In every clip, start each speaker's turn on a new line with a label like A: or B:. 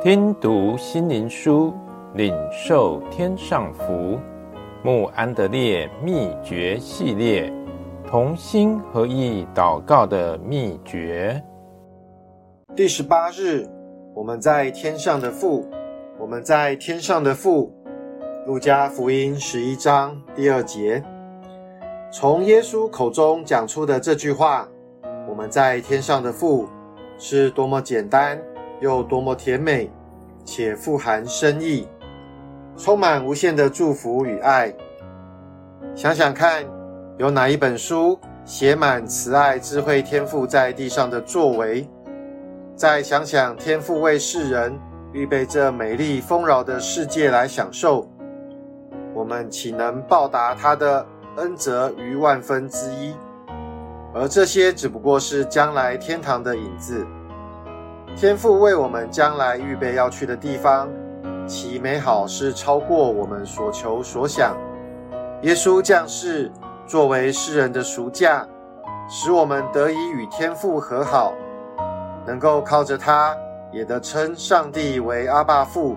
A: 听读心灵书，领受天上福。穆安德烈秘诀系列，同心合意祷告的秘诀。
B: 第十八日，我们在天上的父，我们在天上的父。路加福音十一章第二节，从耶稣口中讲出的这句话，我们在天上的父，是多么简单又多么甜美，且富含深意，充满无限的祝福与爱。想想看，有哪一本书写满慈爱智慧天赋在地上的作为？再想想天赋为世人预备这美丽丰饶的世界来享受。我们岂能报答他的恩泽于万分之一？而这些只不过是将来天堂的影子。天父为我们将来预备要去的地方，其美好是超过我们所求所想。耶稣降世，作为世人的赎价，使我们得以与天父和好，能够靠着他，也得称上帝为阿爸父。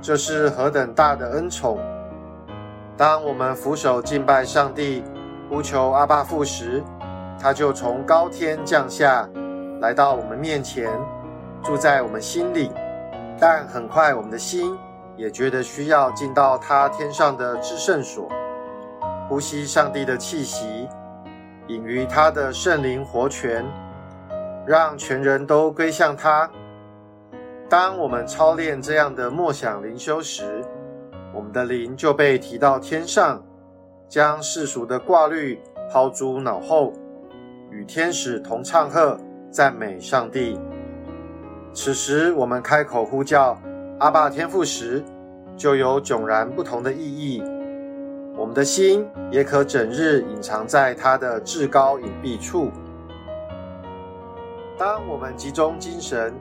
B: 这是何等大的恩宠！当我们俯首敬拜上帝，呼求阿爸父时，他就从高天降下，来到我们面前，住在我们心里。但很快，我们的心也觉得需要进到他天上的至圣所，呼吸上帝的气息，饮于他的圣灵活泉，让全人都归向他。当我们操练这样的默想灵修时，我们的灵就被提到天上，将世俗的挂虑抛诸脑后，与天使同唱和赞美上帝。此时，我们开口呼叫阿爸天父时，就有迥然不同的意义。我们的心也可整日隐藏在他的至高隐蔽处。当我们集中精神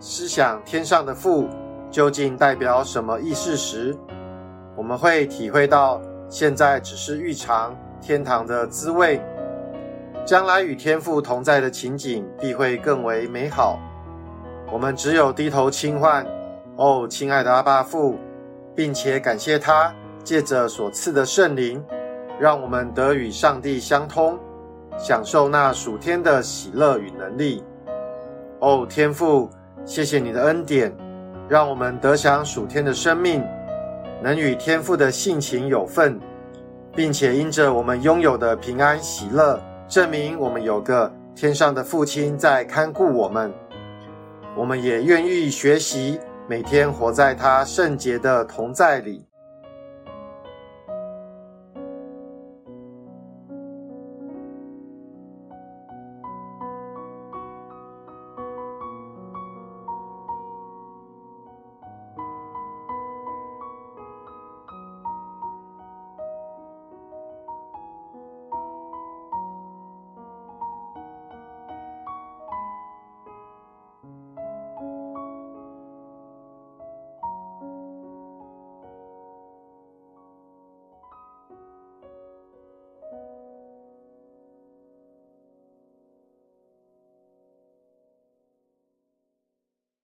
B: 思想天上的父究竟代表什么意思时，我们会体会到，现在只是预尝天堂的滋味，将来与天父同在的情景必会更为美好。我们只有低头轻唤“哦，亲爱的阿爸父”，并且感谢他借着所赐的圣灵，让我们得与上帝相通，享受那属天的喜乐与能力。哦，天父，谢谢你的恩典，让我们得享属天的生命。能与天父的性情有份，并且因着我们拥有的平安喜乐，证明我们有个天上的父亲在看顾我们。我们也愿意学习，每天活在他圣洁的同在里。